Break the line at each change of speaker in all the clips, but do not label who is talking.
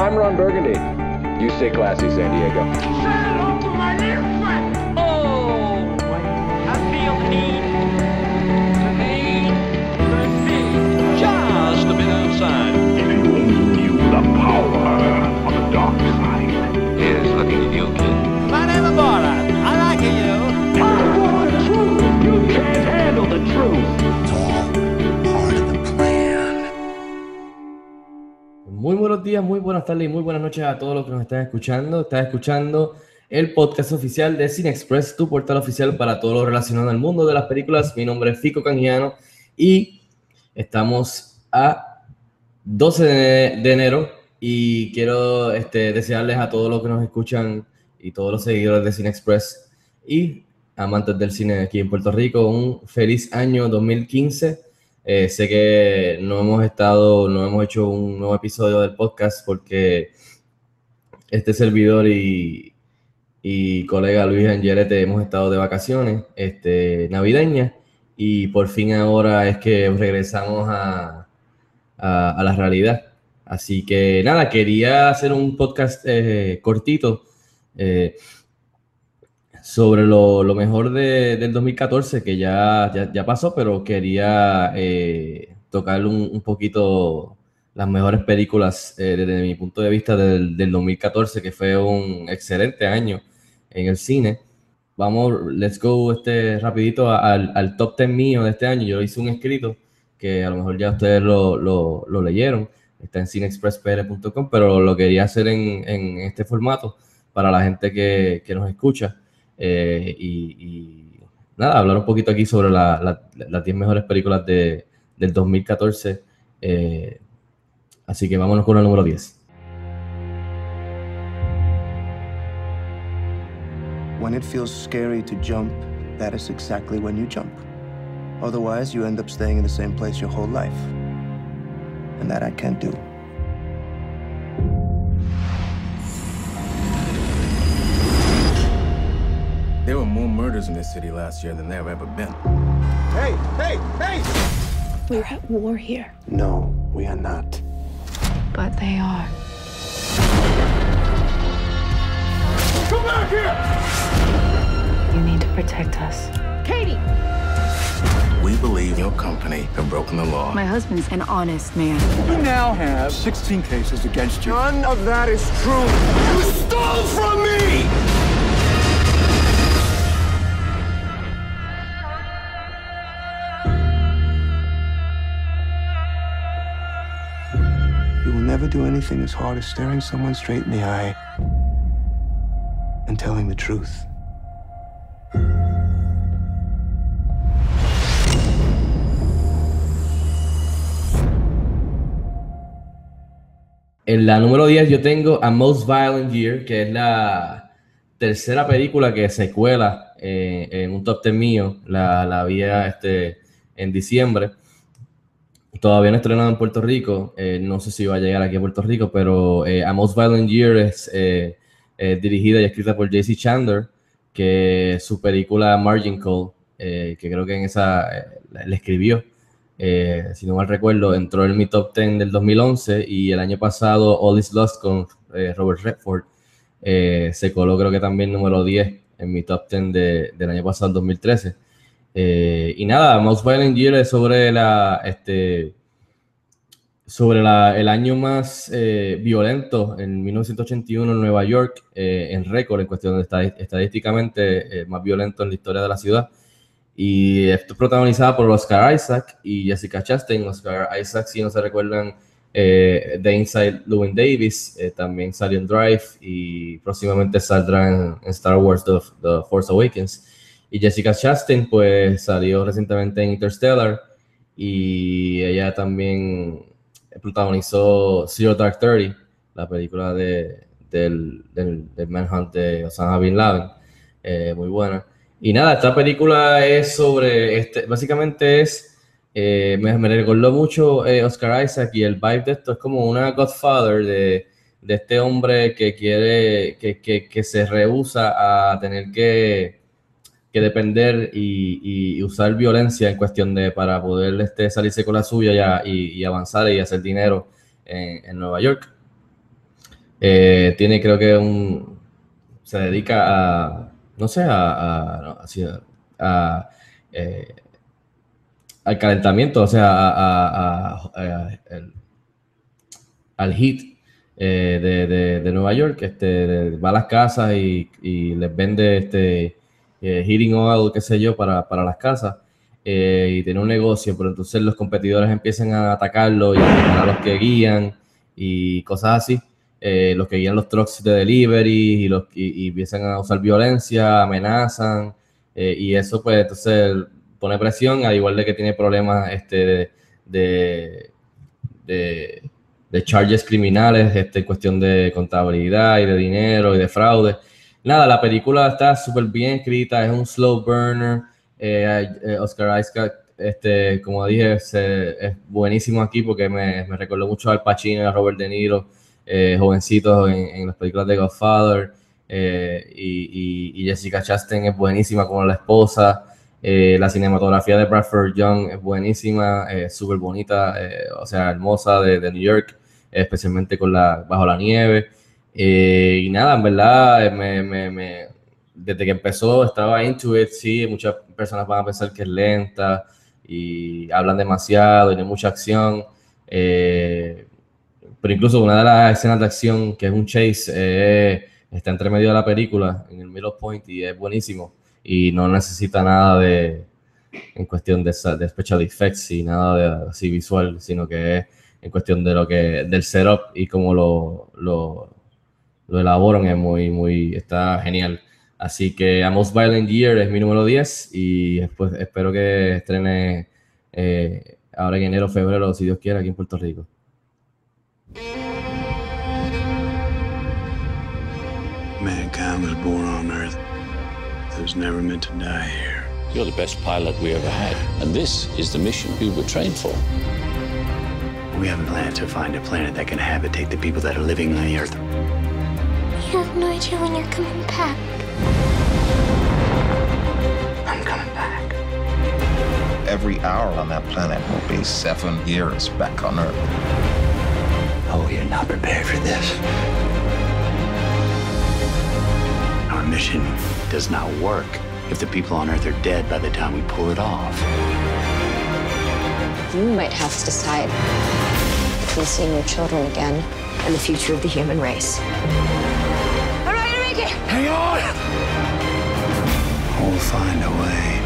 I'm Ron Burgundy. You stay classy, San Diego.
Oh, I feel the need, need, just a bit outside.
Buenos días, muy buenas tardes y muy buenas noches a todos los que nos están escuchando. Estás escuchando el podcast oficial de Cine Express, tu portal oficial para todo lo relacionado al mundo de las películas. Mi nombre es Fico Canjiano y estamos a 12 de, enero y quiero este, desearles a todos los que nos escuchan y todos los seguidores de Cine Express y amantes del cine aquí en Puerto Rico un feliz año 2015. Eh, sé que no hemos estado, no hemos hecho un nuevo episodio del podcast porque este servidor y, y colega Luis Angelete hemos estado de vacaciones este, navideñas y por fin ahora es que regresamos a, a, la realidad. Así que nada, quería hacer un podcast eh, cortito eh, sobre lo, mejor de- del 2014, que ya, ya, pasó, pero quería eh, tocar un, poquito las mejores películas eh, desde mi punto de vista del, del 2014, que fue un excelente año en el cine. Vamos, let's go este, rapidito al, al top 10 mío de este año. Yo hice un escrito que a lo mejor ya ustedes lo, lo- leyeron, está en cineexpresspr.com, pero lo quería hacer en, en este formato para la gente que, que nos escucha. Eh, y, y nada, hablar un poquito aquí sobre la- la- las 10 mejores películas de, del 2014. eh, así que vámonos con el número 10.
When it feels scary to jump, that is exactly when you jump. Otherwise, you end up staying in the same place your whole life. And that I can't do.
There were more murders in this city last year than there have ever been.
Hey, hey, hey!
We're at war here,
No, we are not.
but they are.
Come back here!
You need to protect us. Katie!
We believe your company have broken the law.
My husband's an honest man.
You now have 16 cases against you.
None of that is true.
You stole from me!
Do anything as hard as staring someone straight in the eye and telling the truth.
En la número 10 yo tengo A Most Violent Year, que es la tercera película que se cuela eh, en un top 10 mío. La, la vi este, en diciembre. Todavía no estrenado en Puerto Rico. eh, no sé si va a llegar aquí a Puerto Rico, pero eh, A Most Violent Year es eh, dirigida y escrita por JC Chandler, que su película Margin Call, que creo que en esa la escribió si no mal recuerdo, entró en mi top 10 del 2011 y el año pasado All Is Lost con Robert Redford se coló creo que también número 10 en mi top 10 de- del año pasado, 2013. Eh, y nada, Most Violent Year es sobre la, este, sobre la- el año más eh, violento en 1981 en Nueva York, eh, en récord, en cuestión de estadísticamente eh, más violento en la historia de la ciudad. Y es protagonizada por Oscar Isaac y Jessica Chastain. Oscar Isaac, si no se recuerdan, eh, de Inside Llewyn Davis, eh, también salió en Drive y próximamente saldrá en, en Star Wars The, The Force Awakens. Y Jessica Chastain, pues salió recientemente en Interstellar y ella también protagonizó Zero Dark Thirty, la película de, del, del, del Manhunt de Osama Bin Laden, eh, muy buena. Y nada, esta película es sobre, este, básicamente es, eh, me, me recordó mucho eh, Oscar Isaac y el vibe de esto es como una Godfather de, de este hombre que quiere, que, que, que se rehúsa a tener que, que depender y, usar violencia en cuestión de para poder este, salirse con la suya y, y- avanzar y hacer dinero en, Nueva York. Eh, tiene, creo que un. Se dedica a. No sé, a. eh, al calentamiento, o sea, el- al heat eh, de, Nueva York. Este, va a las casas y les vende este eh, heating oil, qué sé yo, para, para las casas. eh, y tiene un negocio, pero entonces los competidores empiezan a atacarlo y a los que guían y cosas así. Eh, los que guían los trucks de delivery y, los, y, y empiezan a usar violencia, amenazan, eh, y eso pues entonces pone presión, al igual de que tiene problemas este, de, de, de charges criminales, este, en cuestión de contabilidad y de dinero y de fraude. Nada, la película está súper bien escrita, es un slow burner. eh, eh, Oscar Isaac, este, como dije, se- es buenísimo aquí porque me, me recordó mucho al Pacino y a Robert De Niro, eh, jovencitos en, en las películas de Godfather. eh, y, y- Jessica Chastain es buenísima como la esposa. la cinematografía de Bradford Young es buenísima, súper bonita, o sea, hermosa de, de New York, especialmente con la Bajo la Nieve. Eh, y nada, en verdad, eh, me, me- me- desde que empezó estaba into it, sí, muchas personas van a pensar que es lenta y hablan demasiado y no hay mucha acción. eh, pero incluso una de las escenas de acción, que es un chase, eh, está entre medio de la película, en el middle point, y es buenísimo. Y no necesita nada de, en cuestión de, de special effects y nada de así visual, sino que es en cuestión de lo que, del setup y cómo lo, lo, lo elaboran, es muy, muy, está genial. Así que A Most Violent Year es mi número 10 y después espero que estrene eh, ahora en enero, febrero, si Dios quiere, aquí en Puerto Rico.
Mankind was born on Earth. It was never meant to die here.
You're the best pilot we ever had, and this is the mission we were trained for.
We have a plan to find a planet that can habitate the people that are living on the Earth.
You have no idea when you're coming back.
I'm coming back.
Every hour on that planet will be seven years back on Earth.
Oh, you're not prepared for this. Our mission does not work if the people on Earth are dead by the time we pull it off.
You might have to decide between seeing your children again and the future of the human race.
Hang on! We'll find a way.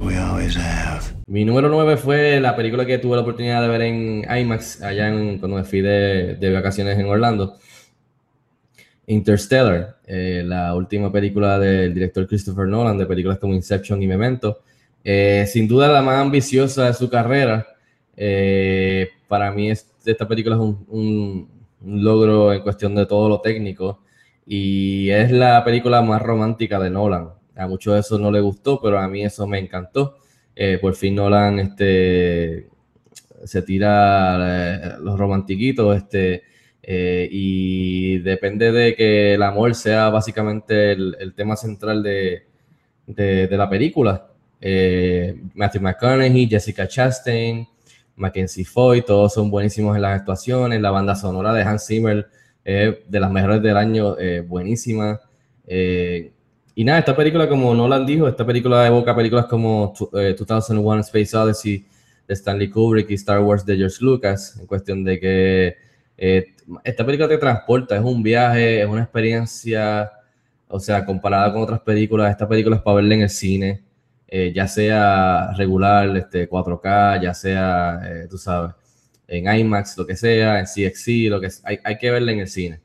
We always have.
Mi número 9 fue la película que tuve la oportunidad de ver en IMAX allá en, cuando me fui de, de vacaciones en Orlando. Interstellar, eh, la última película del director Christopher Nolan, de películas como Inception y Memento. Eh, sin duda la más ambiciosa de su carrera. Eh, para mí es- esta película es un, un- un logro en cuestión de todo lo técnico y es la película más romántica de Nolan. A muchos eso no le gustó, pero a mí eso me encantó. Eh, por fin Nolan este, se tira eh, los romantiquitos este, eh, y depende de que el amor sea básicamente el, tema central de, de- la película. Matthew McConaughey, Jessica Chastain, Mackenzie Foy, todos son buenísimos en las actuaciones. La banda sonora de Hans Zimmer es de las mejores del año, eh, buenísima. Eh, y nada, esta película, como Nolan dijo, esta película evoca películas como tu- eh, 2001 Space Odyssey de Stanley Kubrick y Star Wars de George Lucas, en cuestión de que eh, esta película te transporta, es un viaje, es una experiencia, o sea, comparada con otras películas, esta película es para verla en el cine, eh, ya sea regular, este, 4K, ya sea, eh, tú sabes, en IMAX, lo que sea, en CXC, lo que hay, hay que verla en el cine.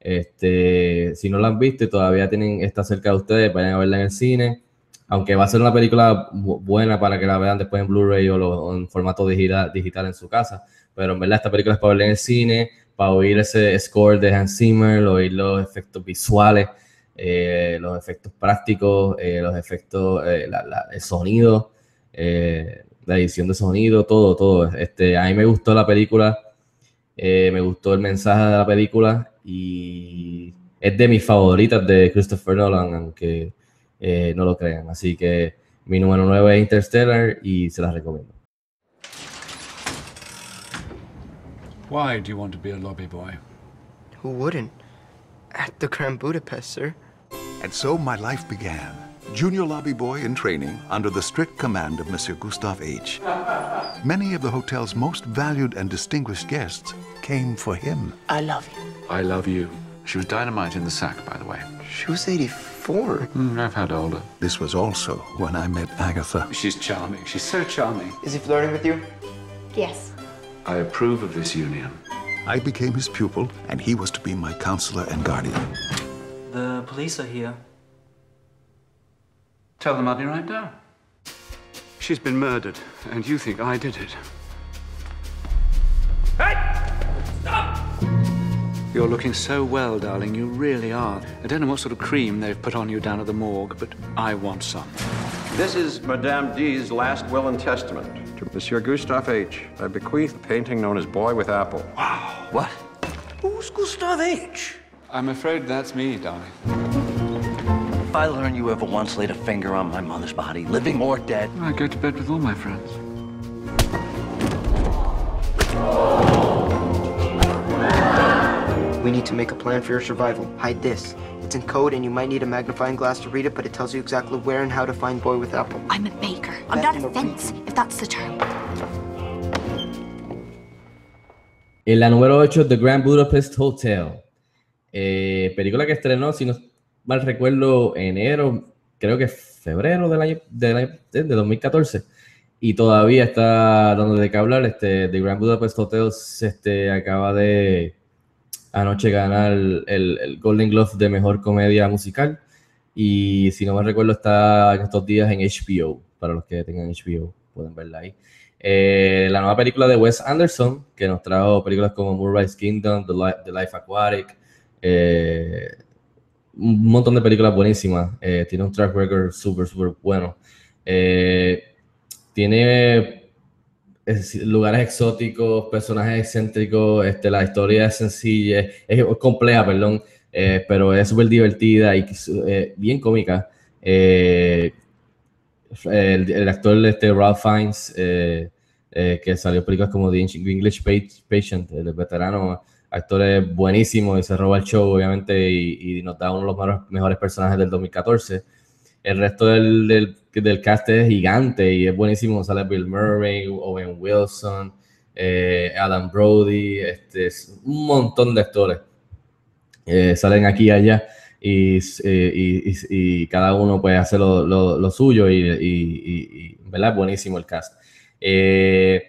Este, si no la han visto y todavía tienen, está cerca de ustedes, vayan a verla en el cine. Aunque va a ser una película bu- buena para que la vean después en Blu-ray o, o en formato digital, digital en su casa. Pero en verdad esta película es para verla en el cine, para oír ese score de Hans Zimmer, oír los efectos visuales, eh, los efectos prácticos, eh, los efectos, eh, la- la- el sonido, eh, la edición de sonido, todo, todo. Este, a mí me gustó la película, eh, me gustó el mensaje de la película y es de mis favoritas de Christopher Nolan, aunque eh, no lo crean. Así que mi número 9 es Interstellar y se las recomiendo.
Why do you want to be a lobby boy?
Who wouldn't? At the Grand Budapest, sir.
And so my life began. Junior lobby boy in training under the strict command of Monsieur Gustave H. Many of the hotel's most valued and distinguished guests came for him.
I love you.
I love you. She was dynamite in the sack, by the way.
She was 84.
Mm, I've had older.
This was also when I met Agatha.
She's charming. She's so charming.
Is he flirting with you?
Yes.
I approve of this union.
I became his pupil, and he was to be my counselor and guardian.
The police are here.
Tell them I'll be right down. She's been murdered, and you think I did it. Hey! Stop! You're looking so well, darling. You really are. I don't know what sort of cream they've put on you down at the morgue, but I want some.
This is Madame D's last will and testament. To Monsieur Gustave H. I bequeath the painting known as Boy with Apple. Wow.
What? Who's Gustave H?
I'm afraid that's me, darling.
If I learn you ever once laid a finger on my mother's body, living or dead.
I go to bed with all my friends.
We need to make a plan for your survival. Hide this. It's in code and you might need a magnifying glass to read it, but it tells you exactly where and how to find Boy with Apple.
I'm a baker. I'm not a fence, if that's the term.
En la número 8, The Grand Budapest Hotel. Eh, película que estrenó, si no mal recuerdo, enero, creo que febrero del año, de 2014. Y todavía está dando de qué hablar. Este, The Grand Budapest Hotel este, acaba de anoche ganar el, el Golden Globe de Mejor Comedia Musical. Y si no me recuerdo, está en estos días en HBO. Para los que tengan HBO, pueden verla ahí. Eh, la nueva película de Wes Anderson, que nos trajo películas como Murray's Kingdom, The, The Life Aquatic, eh, un montón de películas buenísimas. Eh, tiene un track record súper, súper bueno. Eh, tiene es- lugares exóticos, personajes excéntricos, este, la historia es sencilla, es, compleja, perdón, eh, pero es súper divertida y bien cómica. El, actor este, Ralph Fiennes, que salió películas como The English Pa- Patient, el veterano, actor es buenísimo y se roba el show, obviamente, y, y nos da uno de los mejores, mejores personajes del 2014. El resto del, del, del cast es gigante y es buenísimo. Sale Bill Murray, Owen Wilson, eh, Adam Brody, este, es un montón de actores. Eh, salen aquí y allá y, eh, y- y- cada uno puede hacer lo, lo- lo suyo y, ¿verdad? Buenísimo el cast. Eh,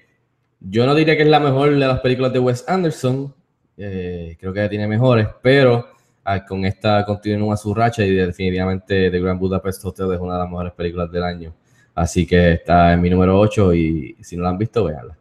yo no diría que es la mejor de las películas de Wes Anderson, eh, creo que tiene mejores, pero ah, con esta continúa su racha y definitivamente The Grand Budapest Hotel es una de las mejores películas del año. Así que está en mi número 8 y si no la han visto, véanla.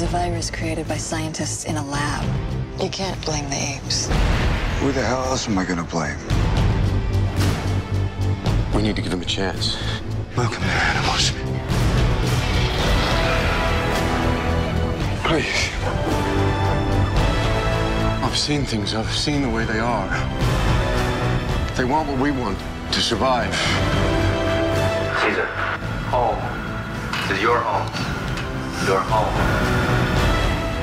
Was a virus created by scientists in a lab. You can't blame the apes.
Who the hell else am I gonna blame?
We need to give him a chance.
Welcome to animals.
Please. I've seen things. I've seen the way they are. They want what we want to survive.
Caesar, home. This is your home. Your home.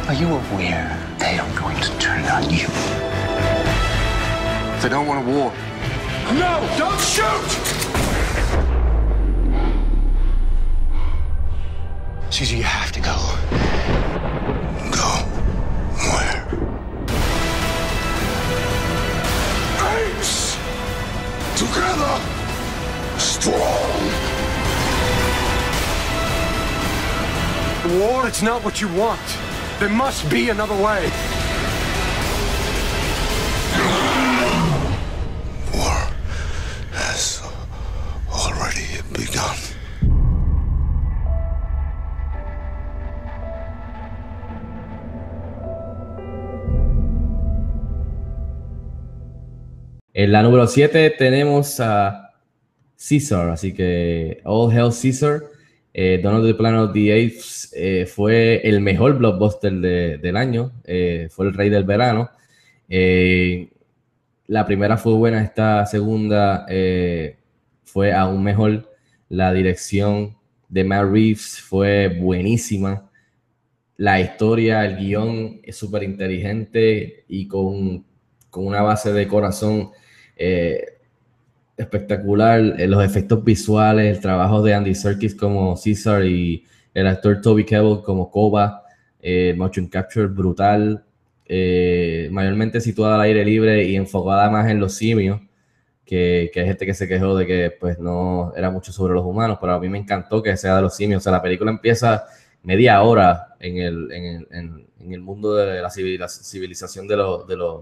Are you aware they are going to turn on you?
They don't want a war.
No, don't shoot!
Caesar, you have to go. Go. Where? Apes! Together! Strong!
War, it's not what you want. There must be another way.
War has already begun.
En la número 7 tenemos a Caesar, así que All Hell Caesar. Eh, Donald the Planet the eh, fue el mejor blockbuster de- del año, eh, fue el rey del verano. Eh, la primera fue buena, esta segunda fue aún mejor. La dirección de Matt Reeves fue buenísima. La historia, el guion es súper inteligente y con, con una base de corazón espectacular. Eh, los efectos visuales, el trabajo de Andy Serkis como Caesar y el actor Toby Kebbell como Koba, eh, motion capture brutal, eh, mayormente situada al aire libre y enfocada más en los simios, que, que hay gente que se quejó de que pues no era mucho sobre los humanos, pero a mí me encantó que sea de los simios. O sea, la película empieza media hora en el, en el, en- el mundo de la civilización de los, de, los,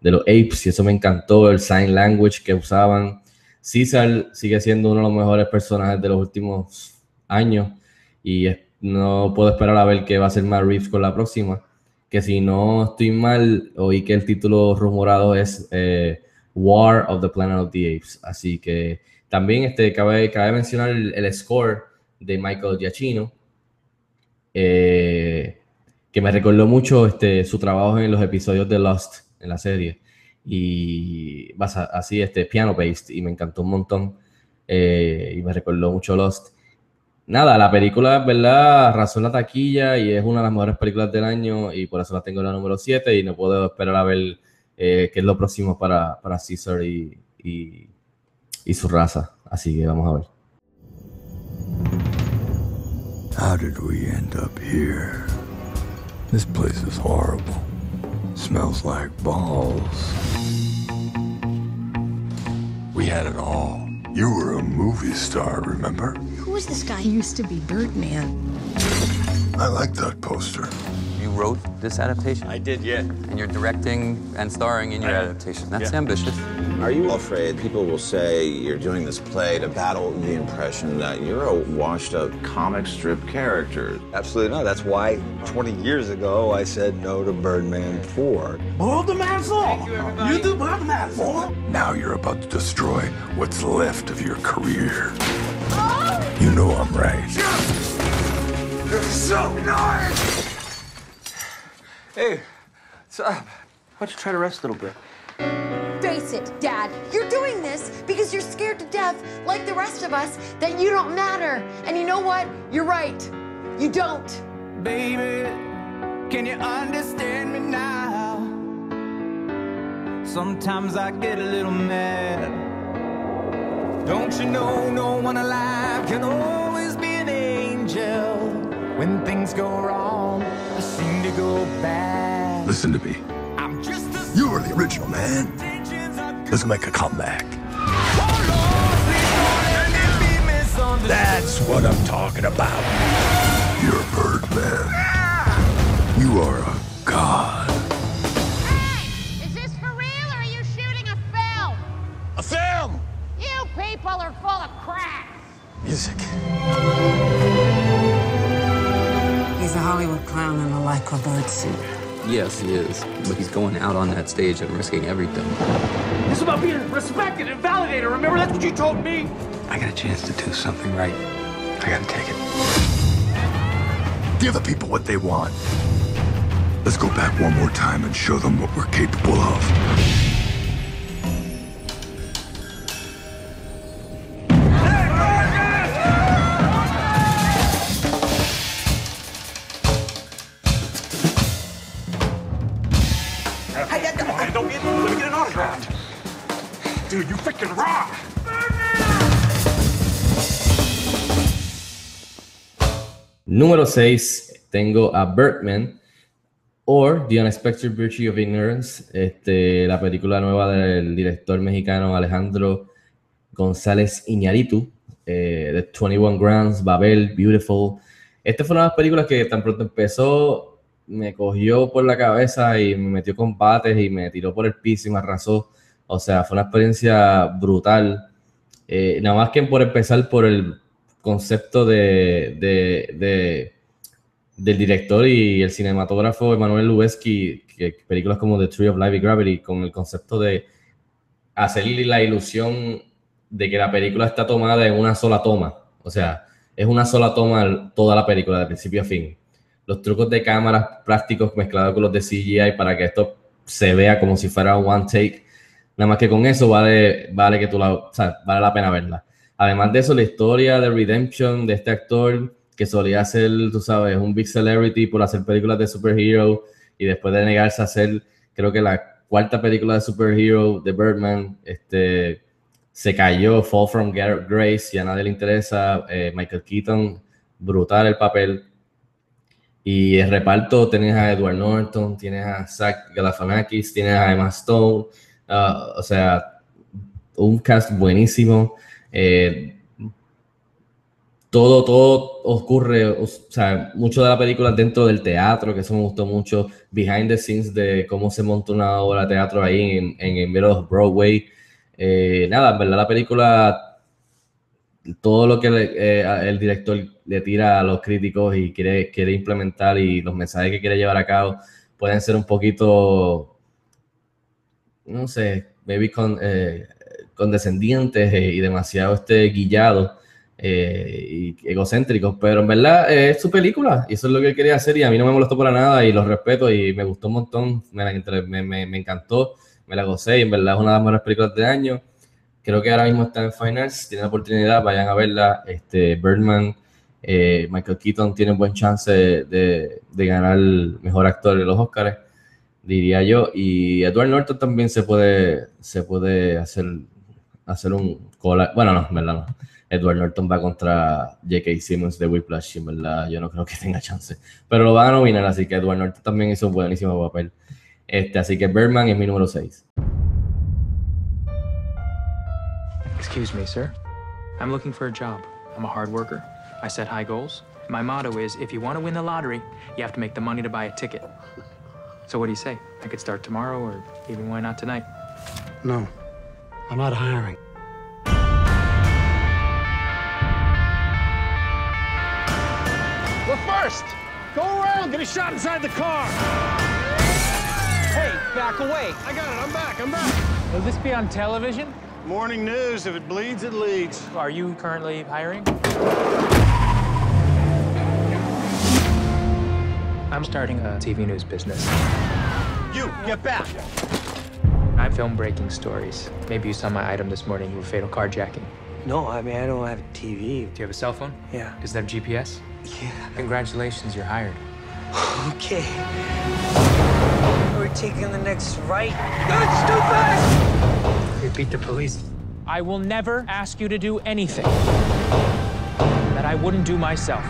de los apes, y eso me encantó, el sign language que usaban. Caesar sigue siendo uno de los mejores personajes de los últimos años y no puedo esperar a ver qué va a hacer Matt Reeves con la próxima. Que si no estoy mal, oí que el título rumorado es eh, War of the Planet of the Apes. Así que también este, cabe, cabe mencionar el, el score de Michael Giacchino, eh, que me recordó mucho este, su trabajo en los episodios de Lost en la serie. Y así, este, piano based, y me encantó un montón. eh, y me recordó mucho Lost. Nada, la película, ¿verdad? Arrasó la taquilla y es una de las mejores películas del año y por eso la tengo en la número 7 y no puedo esperar a ver eh, qué es lo próximo para, para Caesar y, y, y su raza. Así que vamos a ver.
How did we end up here? This place is horrible. Smells like balls. We had it all. You were a movie star, remember?
Who is this guy?
He used to be Birdman.
I like that poster.
You wrote this adaptation? I did, yeah. And you're directing and starring in your adaptation. That's
Yeah.
ambitious.
Are you afraid people will say you're doing this play to battle the impression that you're a washed up comic strip character?
Absolutely not. That's why 20 years ago I said no to Birdman 4.
Boil the man's law. You, do boil the man's law. Now you're about to destroy what's left of your career. You know I'm right.
You're so nice!
Hey, what's up? Why don't you try to rest a little bit?
Face it, Dad. You're doing this because you're scared to death, like the rest of us, that you don't matter. And you know what? You're right. You don't.
Baby, can you understand me now? Sometimes I get a little mad. Don't you know no one alive can always be an angel? When things go wrong, I seem to go bad.
Listen to me.
I'm just a
You were the original man. Let's make a comeback. That's what I'm talking about. You're Birdman. You are a god.
Hollywood clown in a lycra bird suit.
Yes, he is. But he's going out on that stage and risking everything.
It's about being respected and validated. Remember, that's what you told me.
I got a chance to do something right. I gotta take it.
Give the people what they want. Let's go back one more time and show them what we're capable of.
Número 6, tengo a Birdman or The Unexpected Virtue of Ignorance, este, la película nueva del director mexicano Alejandro González Iñárritu, eh, de 21 Grams, Babel, Beautiful. Esta fue una de las películas que tan pronto empezó, me cogió por la cabeza y me metió combates y me tiró por el piso y me arrasó. O sea, fue una experiencia brutal. Eh, nada más que por empezar por el concepto de, de, de- del director y el cinematógrafo Emanuel Lubezki, que películas como The Tree of Life y Gravity, con el concepto de hacerle la ilusión de que la película está tomada en una sola toma. O sea, es una sola toma toda la película, de principio a fin. Los trucos de cámaras prácticos mezclados con los de CGI para que esto se vea como si fuera un one take. Nada más que con eso vale, vale que tú la, o sea, vale la pena verla. Además de eso, la historia de redemption de este actor que solía ser, tú sabes, un big celebrity por hacer películas de superhero y después de negarse a hacer, creo que la cuarta película de superhero de Birdman, este, se cayó, Fall from Gra- Grace, y a nadie le interesa, eh, Michael Keaton, brutal el papel. Y el reparto tienes a Edward Norton, tienes a Zach Galifianakis, tienes a Emma Stone, ah, o sea, un cast buenísimo. Eh, todo, todo ocurre, o sea, mucho de la película dentro del teatro, que eso me gustó mucho, behind the scenes de cómo se monta una obra de teatro ahí en, en el middle of Broadway. Eh, nada, en verdad la película, todo lo que le- eh, el director le tira a los críticos y quiere, quiere implementar y los mensajes que quiere llevar a cabo pueden ser un poquito, no sé, maybe con, eh, condescendientes eh, y demasiado este, guillados eh, y egocéntricos, pero en verdad eh, es su película y eso es lo que él quería hacer y a mí no me molestó para nada y lo respeto y me gustó un montón, me, me, me- me encantó, me la gocé y en verdad es una de las mejores películas de año. Creo que ahora mismo está en finals, tienen la oportunidad, vayan a verla. Este, Birdman, eh, Michael Keaton tiene buen chance de, de- de ganar el mejor actor de los Oscars, diría yo. Y Edward Norton también se puede, se puede hacer, hacer un cola. Bueno, no, en verdad no. Edward Norton va contra J.K. Simmons de Whiplash, y en verdad yo no creo que tenga chance. Pero lo van a nominar, así que Edward Norton también hizo un buenísimo papel. Este, así que Birdman es mi número 6.
Excuse me, sir. I'm looking for a job. I'm a hard worker. I set high goals. My motto is if you want to win the lottery, you have to make the money to buy a ticket. So what do you say? I could start tomorrow or even why not tonight?
No, I'm not hiring.
We're first. Go around. Get a shot inside the car. Hey, back away. I got it. I'm back. I'm back.
Will this be on television?
Morning news. If it bleeds, it leads.
Are you currently hiring? I'm starting a TV news business.
You, get back.
I film breaking stories. Maybe you saw my item this morning with fatal carjacking.
No, I mean, I don't have a TV.
Do you have a cell phone?
Yeah.
Does it have GPS?
Yeah.
Congratulations, you're hired.
Okay. We're taking the next right. That's stupid! fast!
Repeat the police. I will never ask you to do anything that I wouldn't do myself.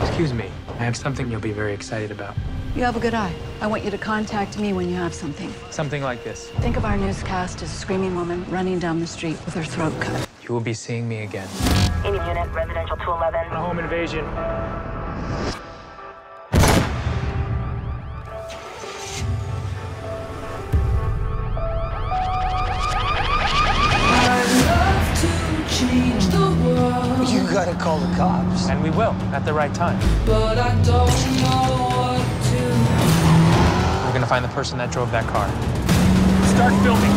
Excuse me. I have something you'll be very excited about.
You have a good eye. I want you to contact me when you have something.
Something like this.
Think of our newscast as a screaming woman running down the street with her throat cut.
You will be seeing me again.
Any unit, residential 211.
A home invasion.
You gotta call the cops.
And we will, at the right time.
But I don't know what to
We're gonna find the person that drove that car.
Start filming.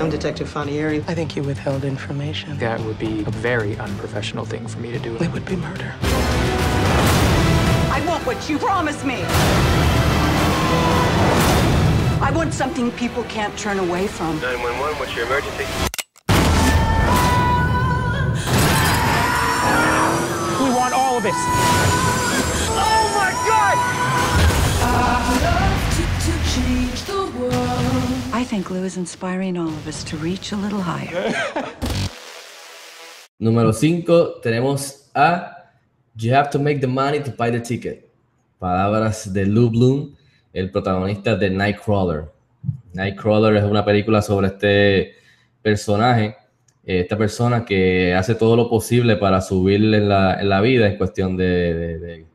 I'm Detective Fanieri. I think you withheld information.
That would be a very unprofessional thing for me to do.
It would be murder.
I want what you promised me. I want something people can't turn away from.
911, what's your emergency?
We want all of it.
Think Lou is inspiring all of us to reach a little higher.
Número 5 tenemos a You have to make the money to buy the ticket. Palabras de Lou Bloom, el protagonista de Nightcrawler. Nightcrawler es una película sobre este personaje, eh, esta persona que hace todo lo posible para subir en la, la vida en cuestión de,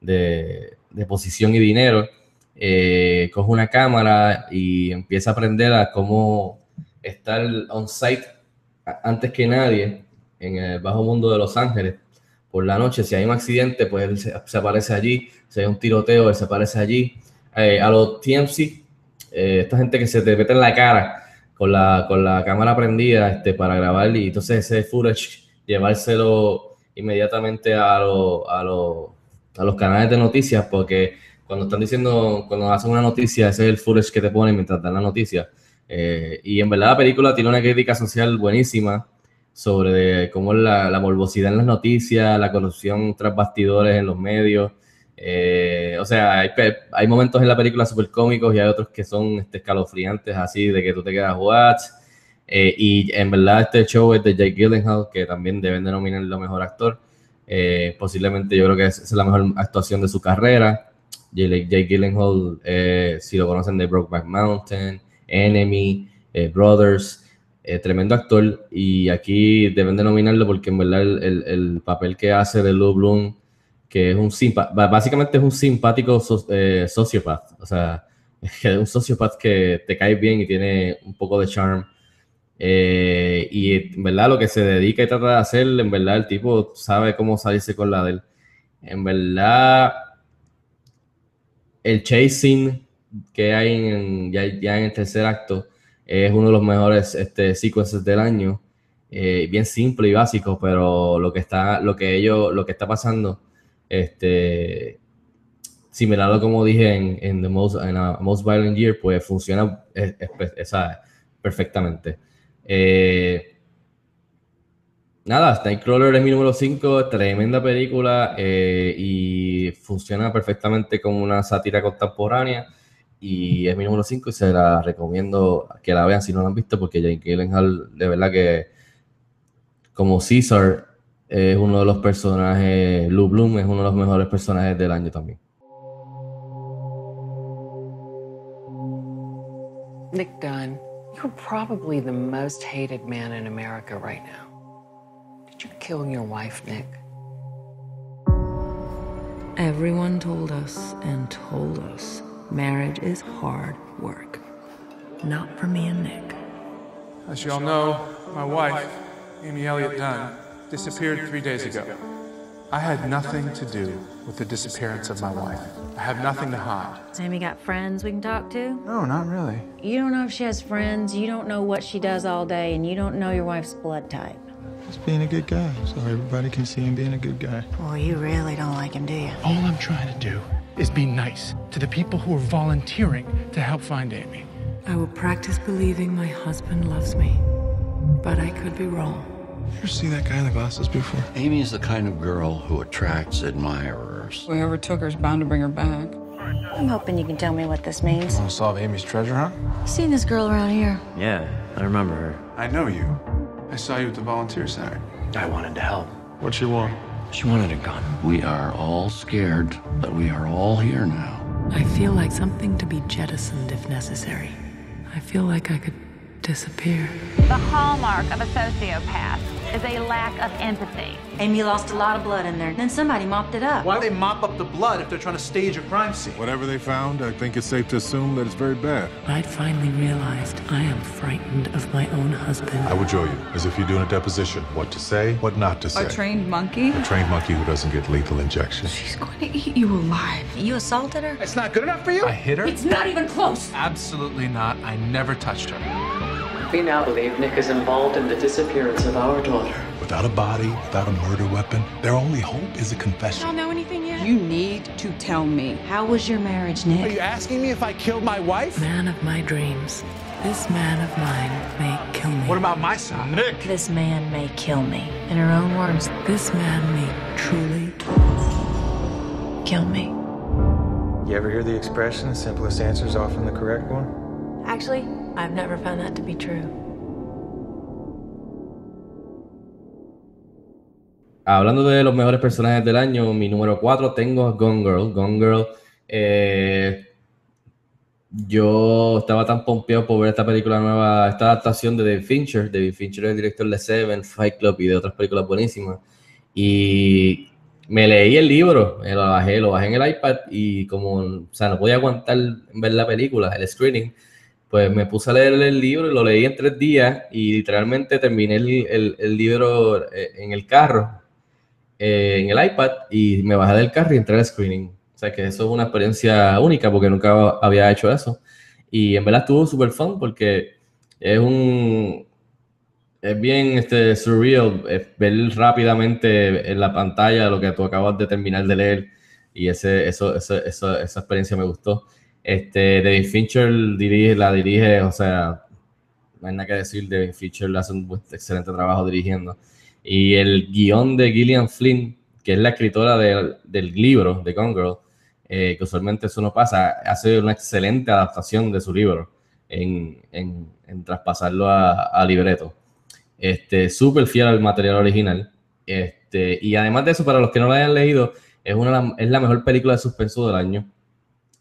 de, de posición y dinero. Eh, coge una cámara y empieza a aprender a cómo estar on site a- antes que nadie en el bajo mundo de Los Ángeles por la noche. Si hay un accidente, pues él se, se aparece allí. Si hay un tiroteo, él se aparece allí. Eh, a los TMC, eh, esta gente que se te mete en la cara con la, con la cámara prendida este, para grabar y entonces ese footage llevárselo inmediatamente a, lo- a, lo- a los canales de noticias porque cuando están diciendo, cuando hacen una noticia, ese es el footage que te ponen mientras dan la noticia. Eh, y en verdad la película tiene una crítica social buenísima sobre cómo la, la morbosidad en las noticias, la corrupción tras bastidores en los medios. Eh, o sea, hay, hay momentos en la película súper cómicos y hay otros que son este, escalofriantes, así de que tú te quedas, what? Eh, y en verdad este show es de Jake Gyllenhaal, que también deben de nominarlo mejor actor. Eh, posiblemente yo creo que es, es la mejor actuación de su carrera. Jake, Gyllenhaal, eh, si lo conocen de Brokeback Mountain, Enemy, eh, Brothers, eh, tremendo actor. Y aquí deben de nominarlo porque en verdad el, el- el papel que hace de Lou Bloom, que es un básicamente es un simpático so- eh, sociópata. O sea, es un sociópata que te cae bien y tiene un poco de charm. Eh, y en verdad lo que se dedica y trata de hacer, en verdad el tipo sabe cómo salirse con la de. En verdad, el chasing que hay en, ya, en el tercer acto es uno de los mejores este, sequences del año. Eh, bien simple y básico, pero lo que está, lo que ellos, lo que está pasando, este, similar a como dije en, The Most, en a Most Violent Year, pues funciona esa- perfectamente. Eh, nada, Nightcrawler es mi número 5, tremenda película eh, y funciona perfectamente como una sátira contemporánea y es mi número 5 y se la recomiendo que la vean si no la han visto porque Jake Gyllenhaal de verdad que como Caesar es uno de los personajes, Lou Bloom es uno de los mejores personajes del año también.
Nick Dunn, you're probably the most hated man in America right now. Did you kill your wife, Nick?
Everyone told us and told us marriage is hard work. Not for me and Nick.
As you all know, my wife, Amy Elliott Dunn, disappeared three days ago. I had nothing to do with the disappearance of my wife. I have nothing to hide.
Sammy got friends we can talk to?
No, not really.
You don't know if she has friends, you don't know what she does all day, and you don't know your wife's blood type.
Just being a good guy, so everybody can see him being a good guy.
Well, you really don't like him, do you?
All I'm trying to do is be nice to the people who are volunteering to help find Amy.
I will practice believing my husband loves me, but I could be wrong.
You ever see that guy in the glasses before?
Amy is the kind of girl who attracts admirers.
Whoever took her is bound to bring her back.
I'm hoping you can tell me what this means.
Want to solve Amy's treasure hunt?
Seen this girl around here?
Yeah, I remember her.
I know you. I saw you at the volunteer center.
I wanted to help.
What you want?
She wanted a gun.
We are all scared, but we are all here now.
I feel like something to be jettisoned if necessary. I feel like I could disappear.
The hallmark of a sociopath is a lack of empathy.
Amy lost a lot of blood in there. Then somebody mopped it up.
Why do they mop up the blood if they're trying to stage a crime scene?
Whatever they found, I think it's safe to assume that it's very bad.
I'd finally realized I am frightened of my own husband.
I would show you, as if you're doing a deposition, what to say, what not to say.
A trained monkey?
A trained monkey who doesn't get lethal injection.
She's going to eat you alive.
You assaulted her?
It's not good enough for you?
I hit her?
It's not even close.
Absolutely not. I never touched her.
We now believe Nick is involved in the disappearance of our daughter.
Without a body, without a murder weapon, their only hope is a confession.
You don't know anything yet? You need to tell me.
How was your marriage, Nick?
Are you asking me if I killed my wife?
Man of my dreams. This man of mine may kill me.
What about my son, Nick?
This man may kill me. In her own words,
This man may truly
kill me.
You ever hear the expression, the simplest answer is often the correct one?
Actually, I've never found that to be true.
hablando de los mejores personajes del año, mi número 4 tengo a Gone Girl. Gone Girl, eh, yo estaba tan pompeado por ver esta película nueva, esta adaptación de David Fincher. David Fincher es el director de Seven, Fight Club y de otras películas buenísimas. Y me leí el libro, lo bajé, lo bajé en el iPad y como, o sea, no podía aguantar ver la película, el screening, pues me puse a leer el libro y lo leí en tres días y literalmente terminé el, el, libro eh, en el carro, eh, en el iPad y me bajé del carro y entré al screening. O sea que eso es una experiencia única porque nunca había hecho eso. Y en verdad estuvo súper fun porque es un, es bien este, surreal ver rápidamente en la pantalla lo que tú acabas de terminar de leer y ese, eso, eso, esa experiencia me gustó. Este, David Fincher dirige, la dirige, o sea, no hay nada que decir, David Fincher hace un excelente trabajo dirigiendo. Y el guion de Gillian Flynn, que es la escritora del, del libro de Gone Girl, eh, que usualmente eso no pasa, hace una excelente adaptación de su libro en, en, traspasarlo a, a libreto este, súper fiel al material original. Este, y además de eso, para los que no lo hayan leído, es, una, es la mejor película de suspenso del año.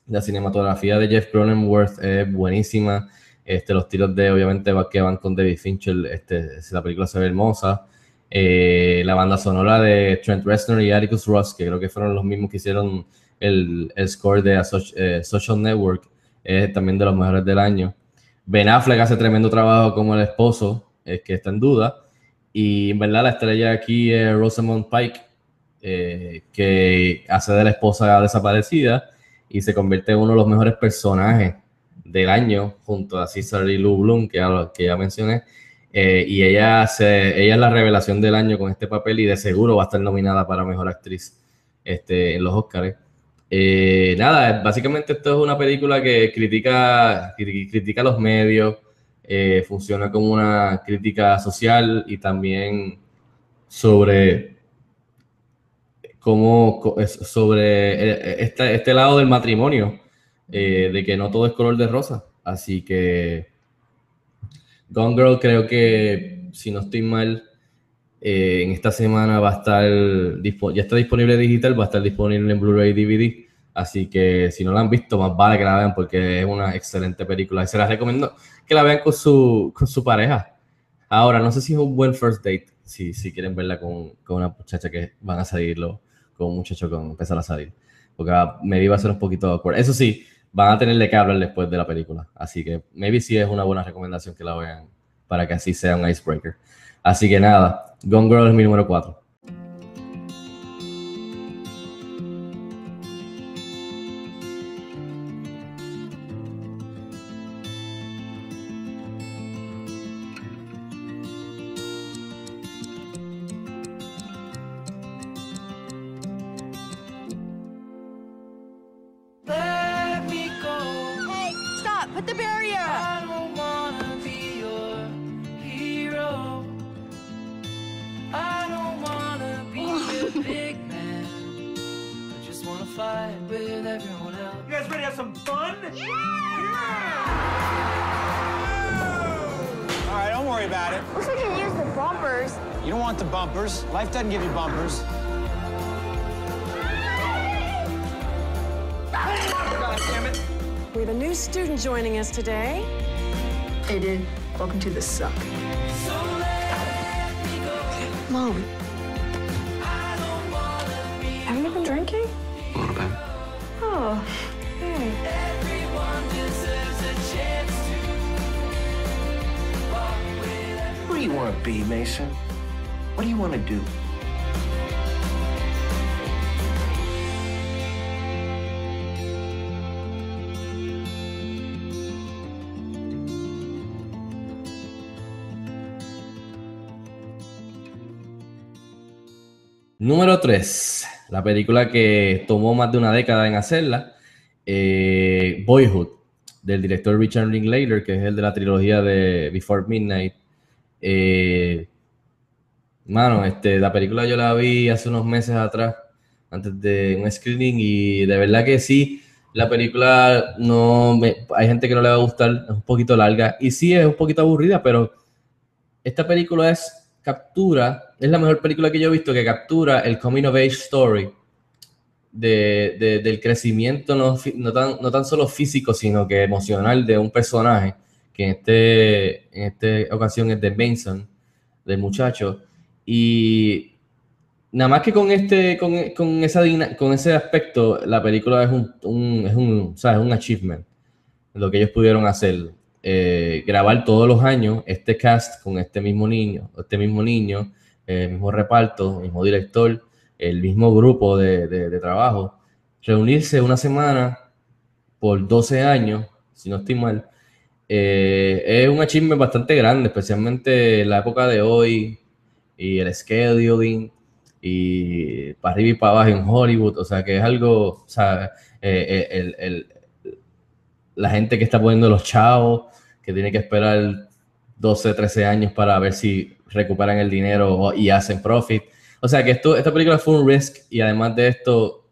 La cinematografía de Jeff Cronenworth es buenísima. Este, los tiros de, obviamente, que van con David Fincher, este, la película se ve hermosa. Eh, la banda sonora de Trent Reznor y Atticus Ross, que creo que fueron los mismos que hicieron el, score de eh, Social Network, es también de los mejores del año. Ben Affleck hace tremendo trabajo como el esposo, es que está en duda. Y en verdad la estrella aquí es Rosamund Pike, eh, que hace de la esposa desaparecida y se convierte en uno de los mejores personajes del año junto a Cesar y Lou Bloom, que ya, que ya mencioné. Eh, y ella, se, ella es la revelación del año con este papel y de seguro va a estar nominada para Mejor Actriz este, en los Oscars. Eh, nada, básicamente esto es una película que critica, critica los medios, eh, funciona como una crítica social y también sobre cómo sobre eh, este, este lado del matrimonio, eh, de que no todo es color de rosa. Así que Gone Girl creo que, si no estoy mal, en esta semana va a estar, ya está disponible digital, va a estar disponible en Blu-ray DVD. Así que si no la han visto, más vale que la vean porque es una excelente película y se la recomiendo que la vean con su, con su pareja. Ahora, no sé si es un buen first date, si, si quieren verla con, con una muchacha que van a salirlo, con un muchacho que empezar a salir. Porque me iba a ser un poquito awkward. Eso sí, van a tenerle que hablar después de la película. Así que maybe sí es una buena recomendación que la vean para que así sea un icebreaker. Así que nada, Gone Girl es mi número 4. Número 3, la película que tomó más de una década en hacerla, eh, Boyhood, del director Richard Linklater, que es el de la trilogía de Before Midnight. Eh, mano, este, la película yo la vi hace unos meses atrás, antes de un screening, y de verdad que sí, la película no hay gente que no le va a gustar, es un poquito larga, y sí es un poquito aburrida, pero esta película es captura, es la mejor película que yo he visto que captura el coming of age story de, de- del crecimiento no, no, tan, no tan solo físico, sino que emocional de un personaje, que en, este, en esta ocasión es de Benson, del muchacho, y nada más que con este, con, con esa con ese aspecto, la película es un, un- es un, ¿sabes? un achievement, lo que ellos pudieron hacer. Eh, grabar todos los años este cast con este mismo niño, este mismo niño, el mismo reparto, mismo director, el mismo grupo de, de- trabajo, reunirse una semana por 12 años, si no estoy mal, eh, es un achievement bastante grande, especialmente en la época de hoy y el scheduling y para arriba y para abajo en Hollywood, o sea que es algo, o sea, eh, eh, el- el- la gente que está poniendo los chavos, que tiene que esperar 12, 13 años para ver si recuperan el dinero y hacen profit. O sea que esto, esta película fue un risk y además de esto,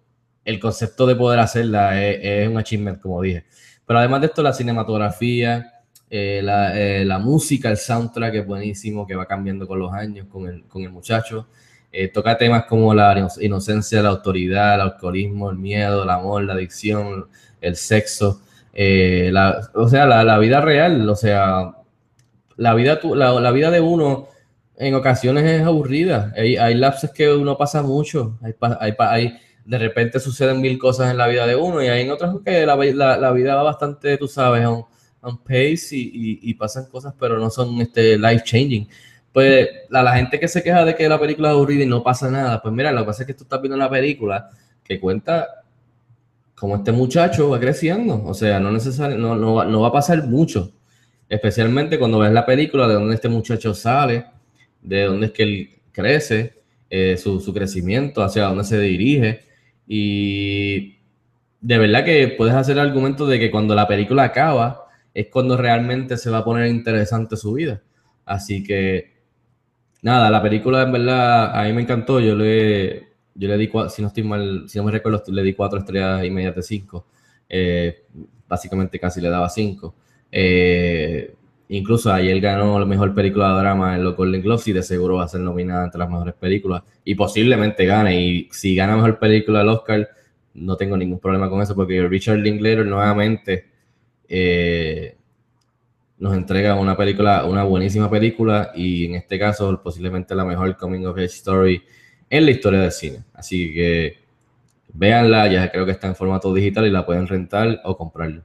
el concepto de poder hacerla es, es un achievement, como dije. Pero además de esto, la cinematografía, eh, la, eh, la música, el soundtrack es buenísimo, que va cambiando con los años, con el, con el muchacho. Eh, toca temas como la ino- inocencia, la autoridad, el alcoholismo, el miedo, el amor, la adicción, el sexo, eh, la, o sea, la, la vida real, o sea, la vida, la, la vida de uno en ocasiones es aburrida. Hay, hay lapsos que uno pasa mucho. Hay, hay, hay- de repente suceden mil cosas en la vida de uno y hay en otras que la, la- la vida va bastante, tú sabes, on, on pace y, y- y pasan cosas, pero no son este, life changing. Pues la, la gente que se queja de que la película es aburrida y no pasa nada, pues mira, lo que pasa es que tú estás viendo una película que cuenta cómo este muchacho va creciendo. O sea, no, necesario, no, no, va- no va a pasar mucho. Especialmente cuando ves la película de dónde este muchacho sale, de dónde es que él crece, eh, su, su crecimiento, hacia dónde se dirige. Y de verdad que puedes hacer el argumento de que cuando la película acaba es cuando realmente se va a poner interesante su vida. Así que, nada, la película en verdad a mí me encantó. Yo le, yo le di, si no estoy mal, si no me recuerdo, le di cuatro estrellas y media de cinco. Eh, básicamente casi le daba cinco. Eh, incluso ayer ganó la mejor película de drama en los Golden Globes y de seguro va a ser nominada entre las mejores películas y posiblemente gane. Y si gana mejor película del Oscar, no tengo ningún problema con eso porque Richard Linklater nuevamente eh, nos entrega una película, una buenísima película y en este caso posiblemente la mejor coming of age story en la historia del cine. Así que véanla, ya creo que está en formato digital y la pueden rentar o comprar.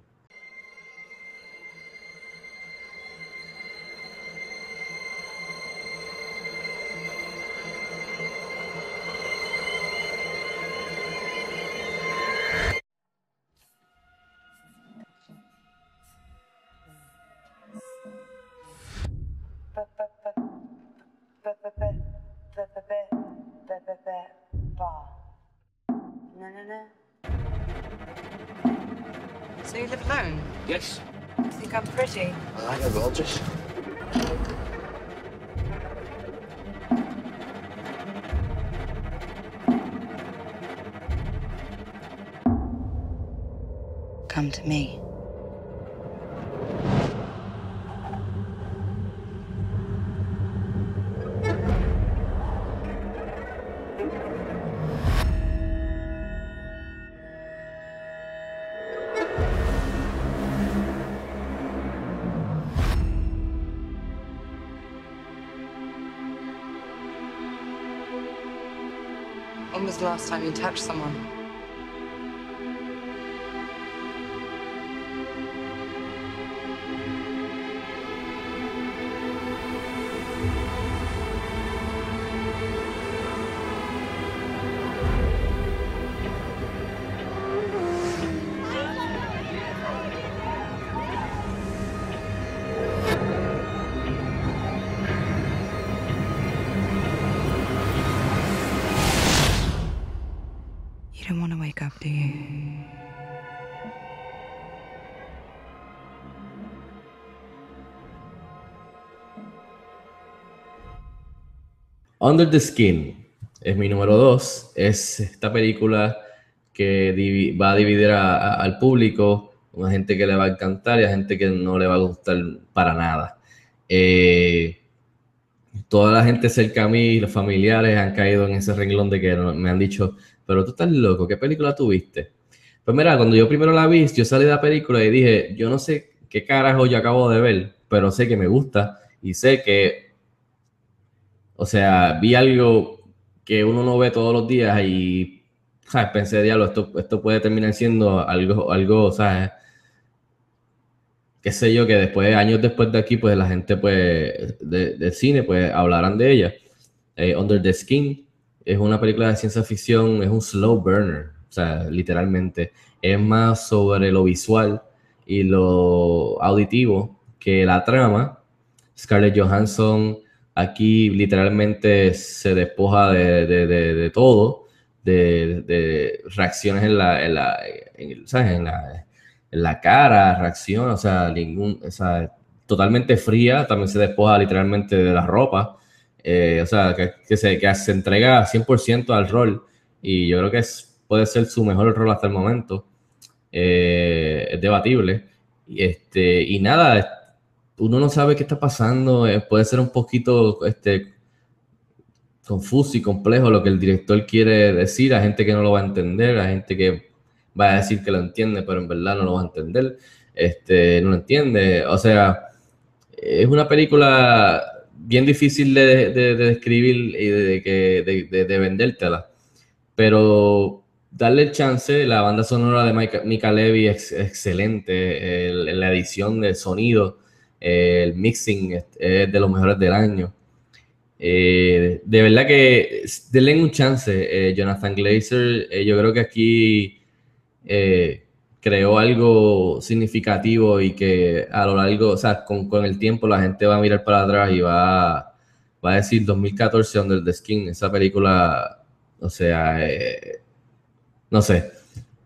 You?
Under the Skin es mi número dos. Es esta película que va a dividir al público, una gente que le va a encantar y a gente que no le va a gustar para nada. Eh, toda la gente cerca a mí, los familiares han caído en ese renglón de que me han dicho, pero tú estás loco, ¿qué película tuviste? Pues mira, cuando yo primero la vi, yo salí de la película y dije, yo no sé qué carajo yo acabo de ver, pero sé que me gusta y sé que, o sea, vi algo que uno no ve todos los días y, ¿sabes? Pensé, diablo, esto, esto puede terminar siendo algo, algo, ¿sabes? qué sé yo, que después, años después de aquí, pues la gente pues de- del cine, pues hablarán de ella. Eh, Under the Skin es una película de ciencia ficción, es un slow burner, o sea, literalmente. Es más sobre lo visual y lo auditivo que la trama. Scarlett Johansson aquí literalmente se despoja de, de- de- todo, de, de reacciones en la, en la, en- ¿sabes? En la, en la cara, reacción, o sea, ningún, o sea, totalmente fría, también se despoja literalmente de la ropa, eh, o sea, que, que se, que se entrega 100% al rol. Y yo creo que es, puede ser su mejor rol hasta el momento, Eh, es debatible, este, y nada, uno no sabe qué está pasando, eh, puede ser un poquito este, confuso y complejo lo que el director quiere decir, a gente que no lo va a entender, a gente que va a decir que lo entiende, pero en verdad no lo va a entender, este, no lo entiende, o sea, es una película bien difícil de, de- de describir y de, que- de- de- vendértela, pero darle el chance, la banda sonora de Mika, Mika Levy es excelente, el- la edición de sonido, el mixing es, de los mejores del año. Eh, de verdad que denle un chance. eh, Jonathan Glazer, eh, yo creo que aquí eh, creó algo significativo y que a lo largo, o sea, con, con el tiempo la gente va a mirar para atrás y va, va a decir 2014 Under the Skin, esa película, o sea, eh, no sé,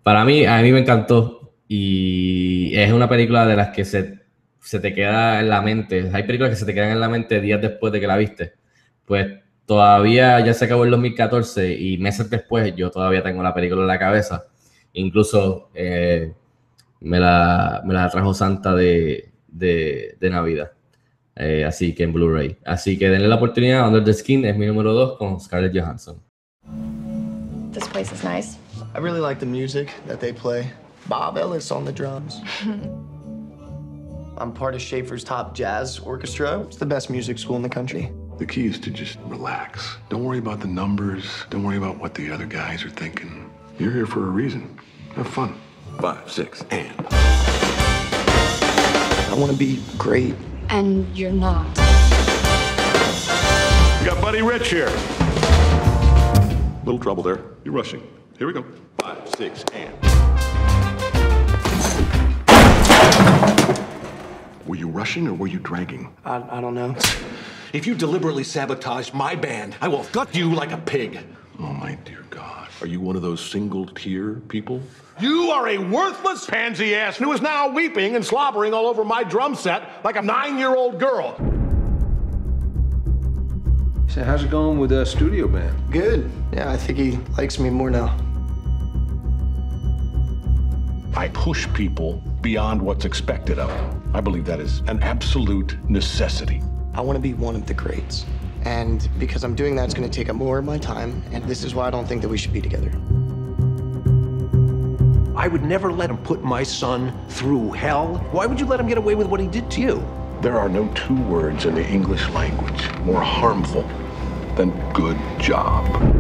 para mí, a mí me encantó y es una película de las que se, se te queda en la mente. Hay películas que se te quedan en la mente días después de que la viste. Pues todavía ya se acabó el 2014 y meses después yo todavía tengo la película en la cabeza. Incluso eh, me, la, me la trajo Santa de, de, de Navidad. Eh, así que en Blu-ray. Así que denle la oportunidad. Under the Skin es mi número 2 con Scarlett Johansson.
This place is nice.
I really like the music that they play. Bob Ellis on the drums. I'm part of Schaefer's top jazz orchestra. It's the best music school in the country.
The key is to just relax. Don't worry about the numbers. Don't worry about what the other guys are thinking. You're here for a reason. Have fun. Five, six, and.
I want to be great.
And you're not.
We got Buddy Rich here. Little trouble there. You're rushing. Here we go. Five, six, and. Were you rushing or were you dragging?
I, I don't know.
If you deliberately sabotage my band, I will gut you like a pig.
Oh, my dear God. Are you one of those single tier people?
You are a worthless pansy ass who is now weeping and slobbering all over my drum set like a nine year old girl.
So how's it going with the studio band?
Good. Yeah, I think he likes me more now.
I push people beyond what's expected of them. I believe that is an absolute necessity.
I want to be one of the greats. And because I'm doing that, it's going to take up more of my time. And this is why I don't think that we should be together.
I would never let him put my son through hell. Why would you let him get away with what he did to you?
There are no two words in the English language more harmful than good job.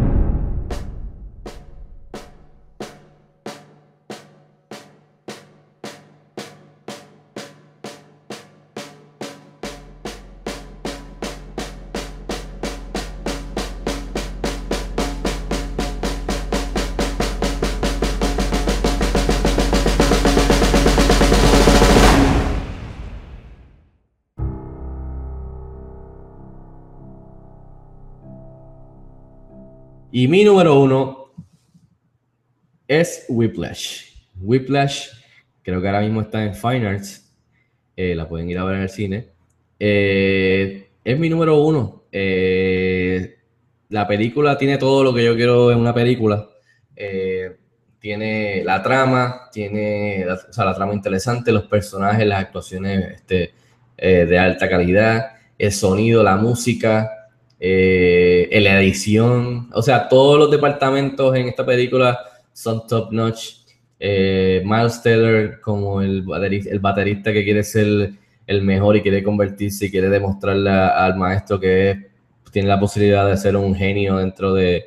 Y mi número uno es Whiplash. Whiplash, creo que ahora mismo está en Fine Arts. Eh, la pueden ir a ver en el cine. Eh, es mi número uno. Eh, la película tiene todo lo que yo quiero en una película. Tiene la trama, tiene la, o sea, la trama interesante, los personajes, las actuaciones este, de alta calidad, el sonido, la música. Eh, en la edición, o sea, todos los departamentos en esta película son top notch. Eh, Miles Taylor como el baterista, que quiere ser el mejor y quiere convertirse y quiere demostrarle al maestro que tiene la posibilidad de ser un genio dentro de,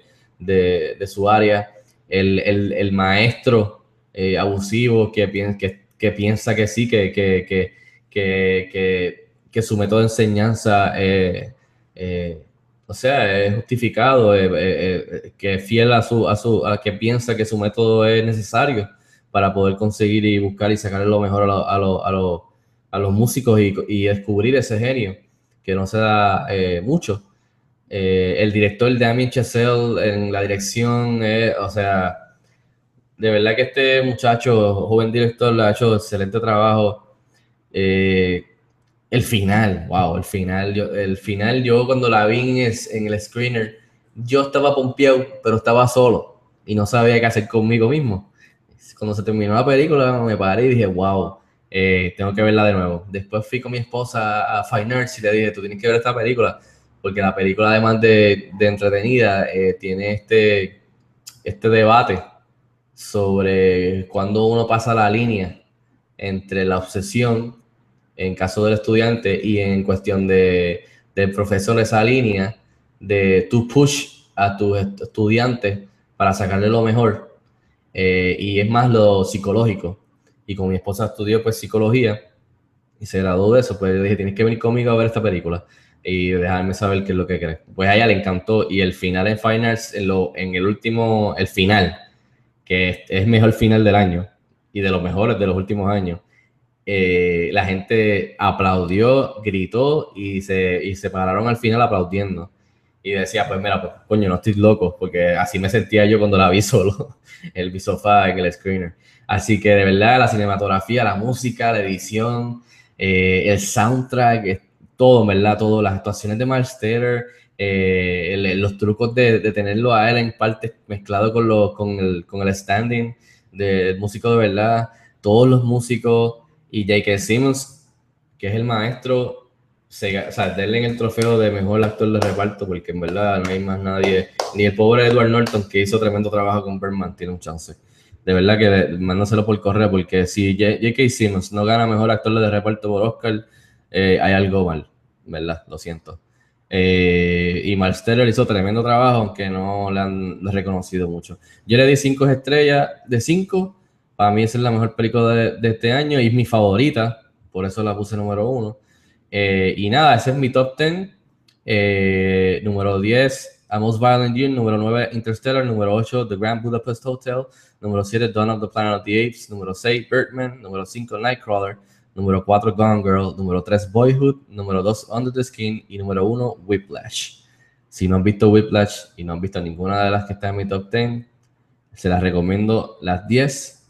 su área. El, maestro eh, abusivo que, piensa que sí, que, su método de enseñanza eh, o sea, es justificado, eh, eh, eh, que es fiel a su, a su, a que piensa que su método es necesario para poder conseguir y buscar y sacarle lo mejor a, a, los músicos y, descubrir ese genio, que no se da mucho. el director Damien Chazelle en la dirección, o sea, de verdad que este muchacho, joven director, ha hecho excelente trabajo. El final, wow, el final, yo, el final, yo cuando la vi en, el screener, yo estaba pompeado, pero estaba solo y no sabía qué hacer conmigo mismo. Cuando se terminó la película, me paré y dije, wow, eh, tengo que verla de nuevo. Después fui con mi esposa a Fine Arts y le dije, tú tienes que ver esta película, porque la película, además de, de entretenida, eh, tiene este, este debate sobre cuando uno pasa la línea entre la obsesión en caso del estudiante y en cuestión de, del profesor esa línea de tu push a tus estudiantes para sacarle lo mejor eh, y es más lo psicológico. Y con mi esposa estudió pues psicología y se graduó de eso pues le dije tienes que venir conmigo a ver esta película y dejarme saber qué es lo que crees pues a ella le encantó y el final en finals en, lo, en el último el final que es, es mejor final del año y de los mejores de los últimos años eh, la gente aplaudió, gritó y se, y se pararon al final aplaudiendo. Y decía, pues mira, pues coño, no estoy loco, porque así me sentía yo cuando la vi solo, el sofá en el screener. Así que de verdad, la cinematografía, la música, la edición, eh, el soundtrack, todo, ¿verdad? Todo, las actuaciones de Miles eh, los trucos de, de, tenerlo a él en parte mezclado con, lo, con, el, con el standing del músico de verdad, todos los músicos y J.K. Simmons, que es el maestro, se, o sea, denle en el trofeo de mejor actor de reparto, porque en verdad no hay más nadie, ni el pobre Edward Norton, que hizo tremendo trabajo con Berman, tiene un chance. De verdad que mándaselo por correo, porque si J.K. Simmons no gana mejor actor de reparto por Oscar, eh, hay algo mal, ¿verdad? Lo siento. Eh, y Miles hizo tremendo trabajo, aunque no le han reconocido mucho. Yo le di cinco estrellas de cinco para mí esa es la mejor película de, este año y es mi favorita, por eso la puse número uno. Eh, y nada, ese es mi top 10. Eh, número 10, A Most Violent Year. Número 9, Interstellar. Número 8, The Grand Budapest Hotel. Número 7, Dawn of the Planet of the Apes. Número 6, Birdman. Número 5, Nightcrawler. Número 4, Gone Girl. Número 3, Boyhood. Número 2, Under the Skin. Y número 1, Whiplash. Si no han visto Whiplash y no han visto ninguna de las que están en mi top 10, se las recomiendo las 10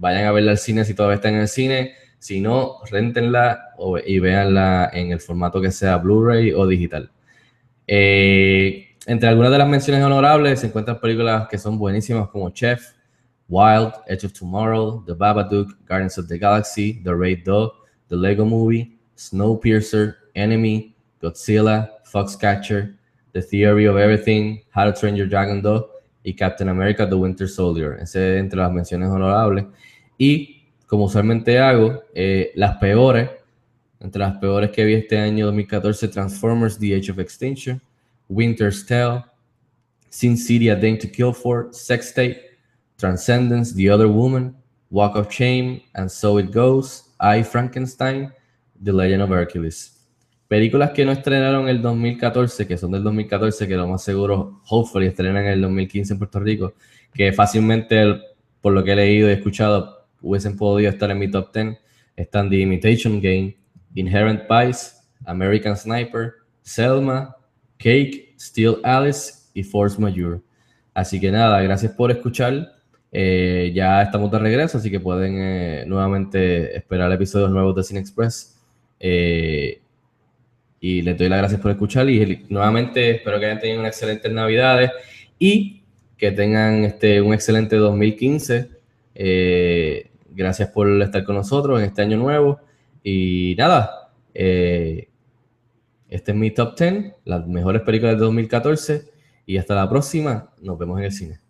vayan a verla al cine si todavía está en el cine. Si no, rentenla y véanla en el formato que sea Blu-ray o digital. Eh, entre algunas de las menciones honorables se encuentran películas que son buenísimas como Chef, Wild, Edge of Tomorrow, The Babadook, Guardians of the Galaxy, The Raid 2, The Lego Movie, Snowpiercer, Enemy, Godzilla, Foxcatcher, The Theory of Everything, How to Train Your Dragon 2 y Captain America The Winter Soldier. Ese es entre las menciones honorables. Y como usualmente hago, eh, las peores, entre las peores que vi este año 2014, Transformers The Age of Extinction, Winter's Tale, Sin City A Dame to Kill For, Sex State, Transcendence, The Other Woman, Walk of Shame, And So It Goes, I, Frankenstein, The Legend of Hercules. Películas que no estrenaron el 2014, que son del 2014, que lo más seguro, hopefully, estrenan en el 2015 en Puerto Rico, que fácilmente, por lo que he leído y escuchado, hubiesen podido estar en mi top 10. Están The Imitation Game, Inherent Vice, American Sniper, Selma, Cake, Steel Alice y Force Majeure. Así que nada, gracias por escuchar. Eh, ya estamos de regreso, así que pueden eh, nuevamente esperar episodios nuevos de Cine Express. Eh, y les doy las gracias por escuchar y nuevamente espero que hayan tenido unas excelentes navidades y que tengan este, un excelente 2015. Eh, gracias por estar con nosotros en este año nuevo y nada, eh, Este es mi top 10, las mejores películas de 2014. Y hasta la próxima, nos vemos en el cine.